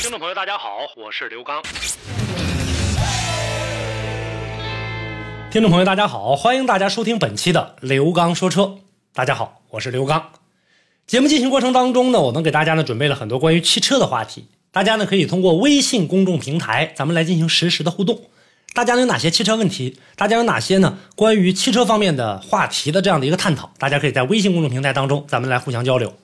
听众朋友，大家好，我是刘刚。听众朋友，大家好，欢迎大家收听本期的刘刚说车。大家好，我是刘刚。节目进行过程当中呢，我们给大家呢准备了很多关于汽车的话题，大家呢可以通过微信公众平台，咱们来进行实时的互动。大家有哪些汽车问题？大家有哪些呢关于汽车方面的话题的这样的一个探讨？大家可以在微信公众平台当中，咱们来互相交流。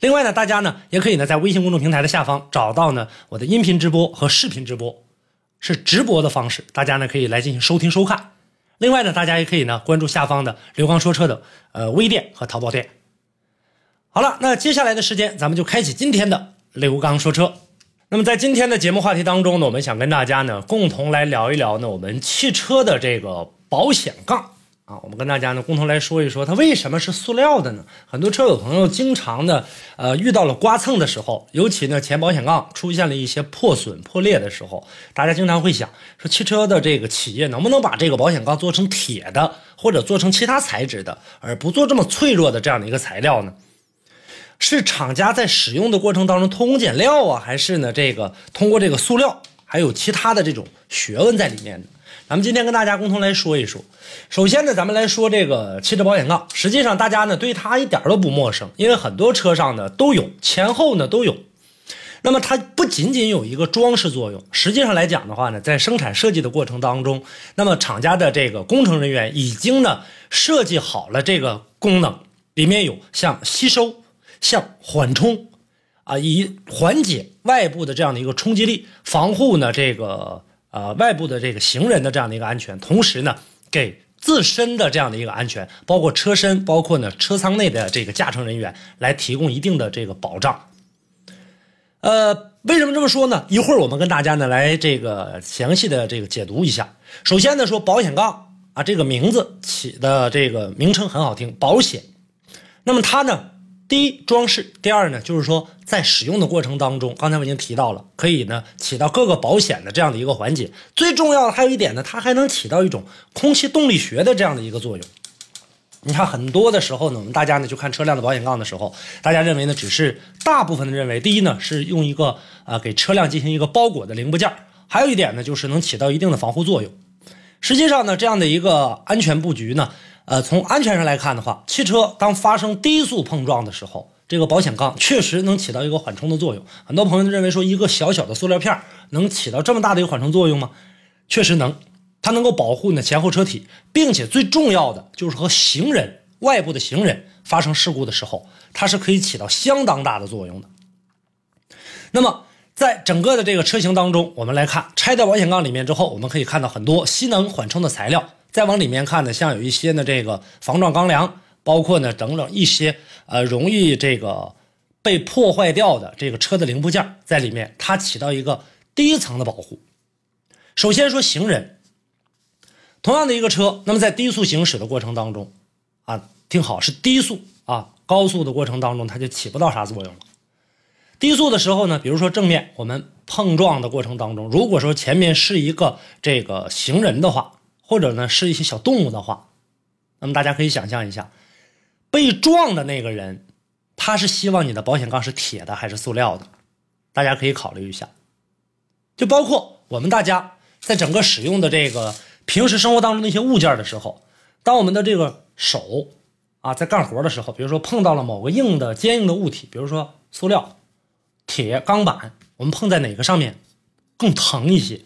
另外呢，大家呢也可以呢在微信公众平台的下方找到呢我的音频直播和视频直播，是直播的方式，大家呢可以来进行收听收看。另外呢，大家也可以呢关注下方的刘刚说车的呃微店和淘宝店。好了，那接下来的时间咱们就开启今天的刘刚说车。那么在今天的节目话题当中呢，我们想跟大家呢共同来聊一聊呢我们汽车的这个保险杠。啊，我们跟大家呢共同来说一说，它为什么是塑料的呢？很多车友朋友经常的，呃，遇到了刮蹭的时候，尤其呢前保险杠出现了一些破损破裂的时候，大家经常会想说，汽车的这个企业能不能把这个保险杠做成铁的，或者做成其他材质的，而不做这么脆弱的这样的一个材料呢？是厂家在使用的过程当中偷工减料啊，还是呢这个通过这个塑料，还有其他的这种学问在里面呢？咱们今天跟大家共同来说一说。首先呢，咱们来说这个汽车保险杠。实际上，大家呢对它一点都不陌生，因为很多车上呢都有，前后呢都有。那么它不仅仅有一个装饰作用，实际上来讲的话呢，在生产设计的过程当中，那么厂家的这个工程人员已经呢设计好了这个功能，里面有像吸收、像缓冲啊，以缓解外部的这样的一个冲击力，防护呢这个。呃，外部的这个行人的这样的一个安全，同时呢，给自身的这样的一个安全，包括车身，包括呢车舱内的这个驾乘人员，来提供一定的这个保障。呃，为什么这么说呢？一会儿我们跟大家呢来这个详细的这个解读一下。首先呢，说保险杠啊，这个名字起的这个名称很好听，保险。那么它呢？第一，装饰；第二呢，就是说在使用的过程当中，刚才我已经提到了，可以呢起到各个保险的这样的一个环节。最重要的还有一点呢，它还能起到一种空气动力学的这样的一个作用。你看很多的时候呢，我们大家呢去看车辆的保险杠的时候，大家认为呢只是大部分的认为，第一呢是用一个啊给车辆进行一个包裹的零部件，还有一点呢就是能起到一定的防护作用。实际上呢，这样的一个安全布局呢。呃，从安全上来看的话，汽车当发生低速碰撞的时候，这个保险杠确实能起到一个缓冲的作用。很多朋友认为说，一个小小的塑料片能起到这么大的一个缓冲作用吗？确实能，它能够保护你的前后车体，并且最重要的就是和行人外部的行人发生事故的时候，它是可以起到相当大的作用的。那么，在整个的这个车型当中，我们来看拆掉保险杠里面之后，我们可以看到很多吸能缓冲的材料。再往里面看呢，像有一些呢，这个防撞钢梁，包括呢等等一些呃容易这个被破坏掉的这个车的零部件在里面，它起到一个第一层的保护。首先说行人，同样的一个车，那么在低速行驶的过程当中，啊，听好是低速啊，高速的过程当中它就起不到啥作用了。低速的时候呢，比如说正面我们碰撞的过程当中，如果说前面是一个这个行人的话。或者呢，是一些小动物的话，那么大家可以想象一下，被撞的那个人，他是希望你的保险杠是铁的还是塑料的？大家可以考虑一下。就包括我们大家在整个使用的这个平时生活当中的一些物件的时候，当我们的这个手啊在干活的时候，比如说碰到了某个硬的坚硬的物体，比如说塑料、铁、钢板，我们碰在哪个上面更疼一些？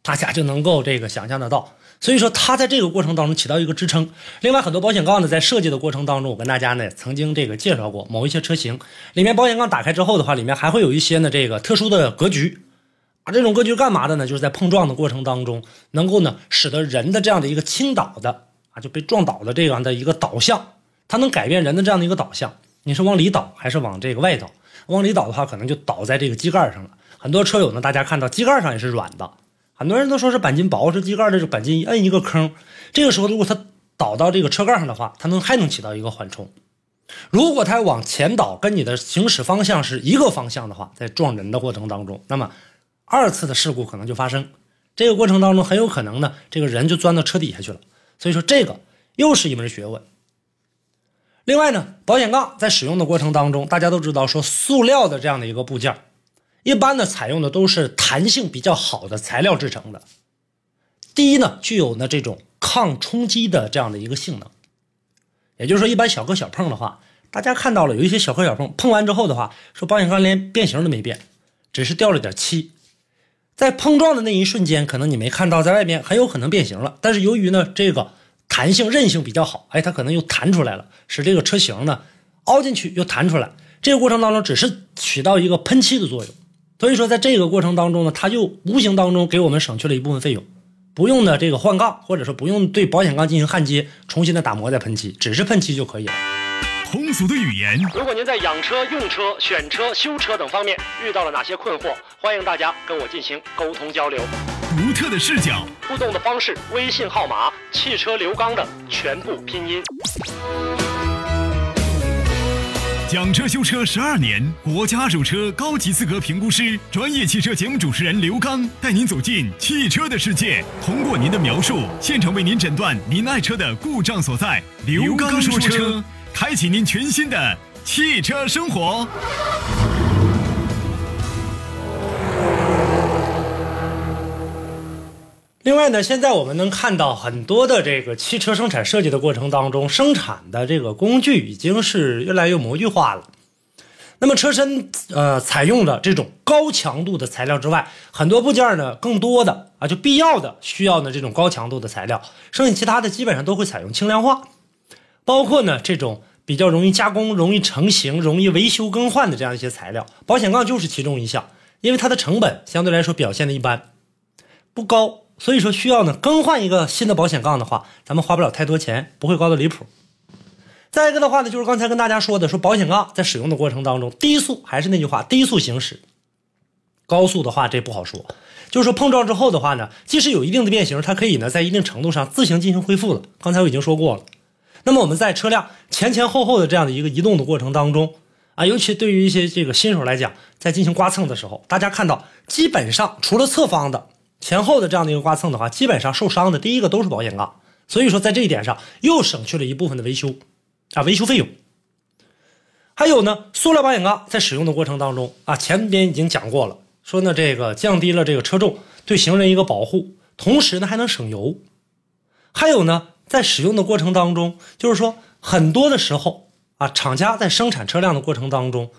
大家就能够这个想象得到。所以说，它在这个过程当中起到一个支撑。另外，很多保险杠呢，在设计的过程当中，我跟大家呢曾经这个介绍过，某一些车型里面保险杠打开之后的话，里面还会有一些呢这个特殊的格局。啊，这种格局干嘛的呢？就是在碰撞的过程当中，能够呢使得人的这样的一个倾倒的啊就被撞倒的这样的一个导向，它能改变人的这样的一个导向。你是往里倒还是往这个外倒？往里倒的话，可能就倒在这个机盖上了。很多车友呢，大家看到机盖上也是软的，很多人都说是钣金薄，是机盖的这个钣金一摁一个坑，这个时候如果它倒到这个车盖上的话，它能还能起到一个缓冲。如果它往前倒，跟你的行驶方向是一个方向的话，在撞人的过程当中，那么二次的事故可能就发生。这个过程当中很有可能呢，这个人就钻到车底下去了。所以说这个又是一门学问。另外呢，保险杠在使用的过程当中，大家都知道说塑料的这样的一个部件，一般呢采用的都是弹性比较好的材料制成的。第一呢，具有呢这种抗冲击的这样的一个性能。也就是说，一般小磕小碰的话，大家看到了有一些小磕小碰，碰完之后的话，说保险杠连变形都没变，只是掉了点漆。在碰撞的那一瞬间，可能你没看到，在外边很有可能变形了。但是由于呢这个弹性韧性比较好，哎，它可能又弹出来了，使这个车型呢凹进去又弹出来。这个过程当中只是起到一个喷漆的作用。所以说，在这个过程当中呢，它就无形当中给我们省去了一部分费用。不用的这个换杠，或者说不用对保险杠进行焊接，重新的打磨再喷漆，只是喷漆就可以了。通俗的语言，如果您在养车、用车、选车、修车等方面遇到了哪些困惑，欢迎大家跟我进行沟通交流。独特的视角，互动的方式，微信号码：汽车刘刚的全部拼音。讲车修车十二年，国家二手车高级资格评估师，专业汽车节目主持人刘刚带您走进汽车的世界，通过您的描述，现场为您诊断您爱车的故障所在。刘刚说车，开启您全新的汽车生活。另外呢，现在我们能看到很多的这个汽车生产设计的过程当中，生产的这个工具已经是越来越模具化了。那么车身呃采用的这种高强度的材料之外，很多部件呢，更多的啊就必要的需要呢这种高强度的材料，剩下其他的基本上都会采用轻量化，包括呢这种比较容易加工、容易成型、容易维修更换的这样一些材料，保险杠就是其中一项，因为它的成本相对来说表现的一般，不高。所以说需要呢更换一个新的保险杠的话，咱们花不了太多钱，不会高的离谱。再一个的话呢，就是刚才跟大家说的，说保险杠在使用的过程当中，低速还是那句话，低速行驶。高速的话这不好说，就是说碰撞之后的话呢，即使有一定的变形，它可以呢在一定程度上自行进行恢复了。刚才我已经说过了。那么我们在车辆前前后后的这样的一个移动的过程当中啊，尤其对于一些这个新手来讲，在进行刮蹭的时候，大家看到基本上除了侧方的。前后的这样的一个刮蹭的话，基本上受伤的第一个都是保险杠，所以说在这一点上又省去了一部分的维修啊维修费用。还有呢，塑料保险杠在使用的过程当中啊，前边已经讲过了，说呢这个降低了这个车重，对行人一个保护，同时呢还能省油。还有呢，在使用的过程当中，就是说很多的时候啊，厂家在生产车辆的过程当中，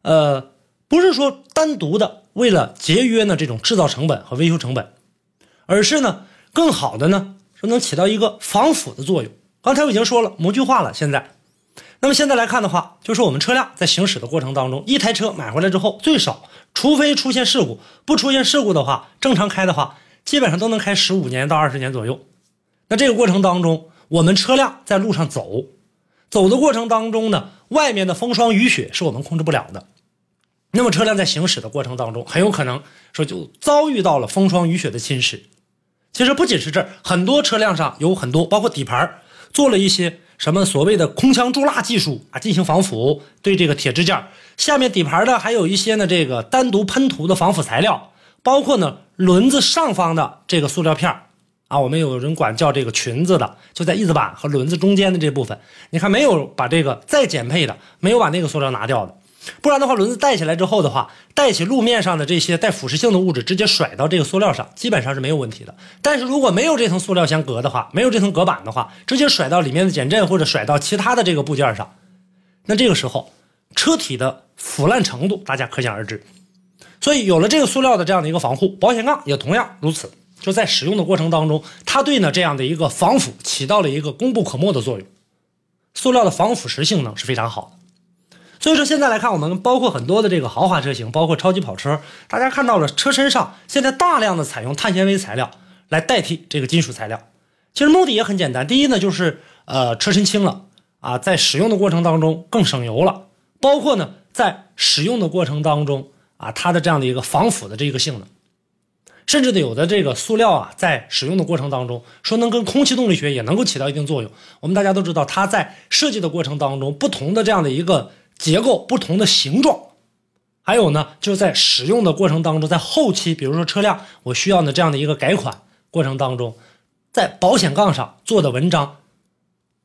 呃，不是说单独的。为了节约呢这种制造成本和维修成本，而是呢更好的呢说能起到一个防腐的作用。刚才我已经说了模具化了，现在，那么现在来看的话，就是我们车辆在行驶的过程当中，一台车买回来之后，最少除非出现事故，不出现事故的话，正常开的话，基本上都能开十五年到二十年左右。那这个过程当中，我们车辆在路上走，走的过程当中呢，外面的风霜雨雪是我们控制不了的。那么车辆在行驶的过程当中，很有可能说就遭遇到了风霜雨雪的侵蚀。其实不仅是这儿，很多车辆上有很多，包括底盘做了一些什么所谓的空腔注蜡技术啊，进行防腐。对这个铁支架下面底盘的还有一些呢，这个单独喷涂的防腐材料，包括呢轮子上方的这个塑料片啊，我们有人管叫这个裙子的，就在翼子板和轮子中间的这部分，你看没有把这个再减配的，没有把那个塑料拿掉的。不然的话，轮子带起来之后的话，带起路面上的这些带腐蚀性的物质，直接甩到这个塑料上，基本上是没有问题的。但是如果没有这层塑料相隔的话，没有这层隔板的话，直接甩到里面的减震或者甩到其他的这个部件上，那这个时候车体的腐烂程度大家可想而知。所以有了这个塑料的这样的一个防护，保险杠也同样如此。就在使用的过程当中，它对呢这样的一个防腐起到了一个功不可没的作用。塑料的防腐蚀性能是非常好的。所以说现在来看，我们包括很多的这个豪华车型，包括超级跑车，大家看到了车身上现在大量的采用碳纤维材料来代替这个金属材料。其实目的也很简单，第一呢就是呃车身轻了啊，在使用的过程当中更省油了，包括呢在使用的过程当中啊，它的这样的一个防腐的这个性能。甚至有的这个塑料啊，在使用的过程当中，说能跟空气动力学也能够起到一定作用。我们大家都知道，它在设计的过程当中，不同的这样的一个结构、不同的形状，还有呢，就是在使用的过程当中，在后期，比如说车辆我需要呢这样的一个改款过程当中，在保险杠上做的文章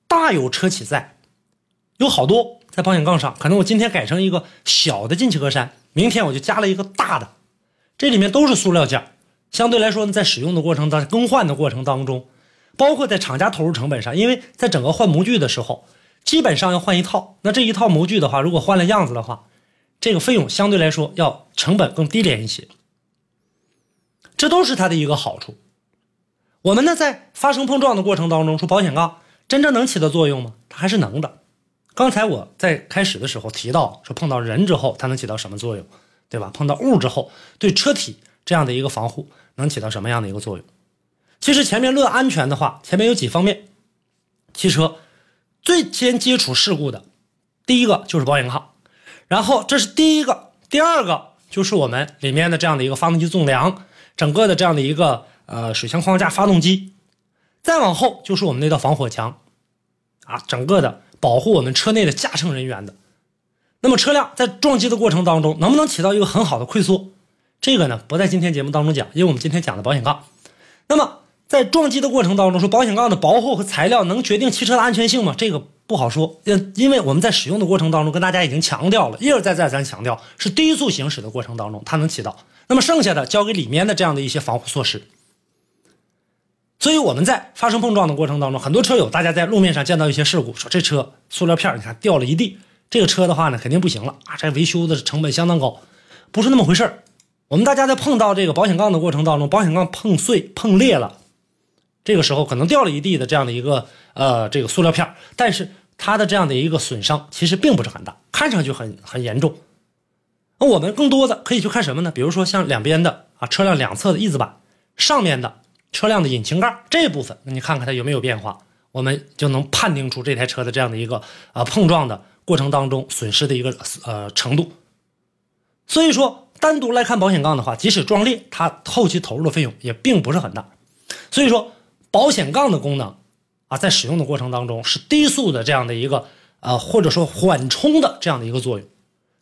大有车企在，有好多在保险杠上，可能我今天改成一个小的进气格栅，明天我就加了一个大的，这里面都是塑料件。相对来说呢，在使用的过程当更换的过程当中，包括在厂家投入成本上，因为在整个换模具的时候，基本上要换一套。那这一套模具的话，如果换了样子的话，这个费用相对来说要成本更低廉一些。这都是它的一个好处。我们呢，在发生碰撞的过程当中，说保险杠真正能起到作用吗？它还是能的。刚才我在开始的时候提到，说碰到人之后它能起到什么作用，对吧？碰到物之后，对车体这样的一个防护。能起到什么样的一个作用？其实前面论安全的话，前面有几方面。汽车最先接触事故的，第一个就是保险杠，然后这是第一个，第二个就是我们里面的这样的一个发动机纵梁，整个的这样的一个呃水箱框架、发动机，再往后就是我们那道防火墙，啊，整个的保护我们车内的驾乘人员的。那么车辆在撞击的过程当中，能不能起到一个很好的溃缩？这个呢不在今天节目当中讲，因为我们今天讲的保险杠。那么在撞击的过程当中，说保险杠的薄厚和材料能决定汽车的安全性吗？这个不好说，因因为我们在使用的过程当中跟大家已经强调了，一而再再三强调，是低速行驶的过程当中它能起到。那么剩下的交给里面的这样的一些防护措施。所以我们在发生碰撞的过程当中，很多车友大家在路面上见到一些事故，说这车塑料片你看掉了一地，这个车的话呢肯定不行了啊，这维修的成本相当高，不是那么回事儿。我们大家在碰到这个保险杠的过程当中，保险杠碰碎、碰裂了，这个时候可能掉了一地的这样的一个呃这个塑料片，但是它的这样的一个损伤其实并不是很大，看上去很很严重。那我们更多的可以去看什么呢？比如说像两边的啊车辆两侧的翼子板，上面的车辆的引擎盖这部分，你看看它有没有变化，我们就能判定出这台车的这样的一个啊碰撞的过程当中损失的一个呃程度。所以说。单独来看保险杠的话，即使撞裂，它后期投入的费用也并不是很大。所以说，保险杠的功能啊，在使用的过程当中是低速的这样的一个呃，或者说缓冲的这样的一个作用。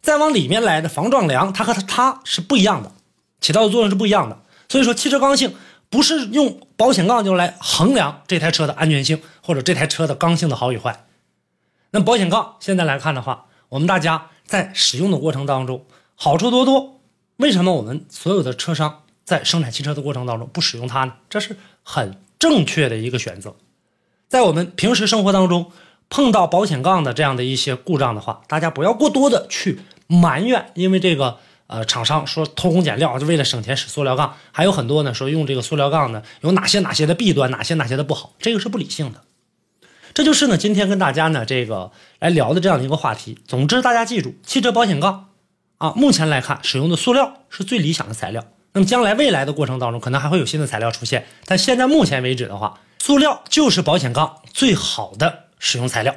再往里面来的防撞梁，它和它它是不一样的，起到的作用是不一样的。所以说，汽车刚性不是用保险杠就来衡量这台车的安全性或者这台车的刚性的好与坏。那保险杠现在来看的话，我们大家在使用的过程当中好处多多。为什么我们所有的车商在生产汽车的过程当中不使用它呢？这是很正确的一个选择。在我们平时生活当中碰到保险杠的这样的一些故障的话，大家不要过多的去埋怨，因为这个呃厂商说偷工减料，就为了省钱使塑料杠，还有很多呢说用这个塑料杠呢有哪些哪些的弊端，哪些哪些的不好，这个是不理性的。这就是呢今天跟大家呢这个来聊的这样的一个话题。总之，大家记住，汽车保险杠。啊，目前来看，使用的塑料是最理想的材料。那么将来未来的过程当中，可能还会有新的材料出现。但现在目前为止的话，塑料就是保险杠最好的使用材料。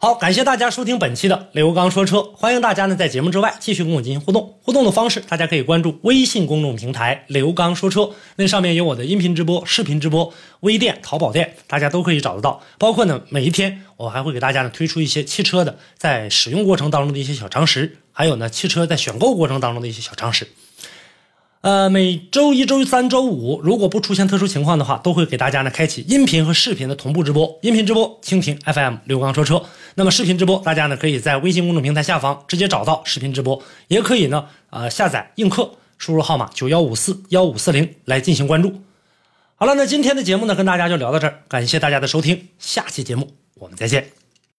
好，感谢大家收听本期的刘刚说车，欢迎大家呢在节目之外继续跟我进行互动。互动的方式，大家可以关注微信公众平台刘刚说车，那上面有我的音频直播、视频直播、微店、淘宝店，大家都可以找得到。包括呢，每一天我还会给大家呢推出一些汽车的在使用过程当中的一些小常识，还有呢汽车在选购过程当中的一些小常识。呃，每周一、周三、周五，如果不出现特殊情况的话，都会给大家呢开启音频和视频的同步直播。音频直播蜻蜓 FM 刘刚说车，那么视频直播大家呢可以在微信公众平台下方直接找到视频直播，也可以呢呃下载映客，输入号码九幺五四幺五四零来进行关注。好了，那今天的节目呢跟大家就聊到这儿，感谢大家的收听，下期节目我们再见。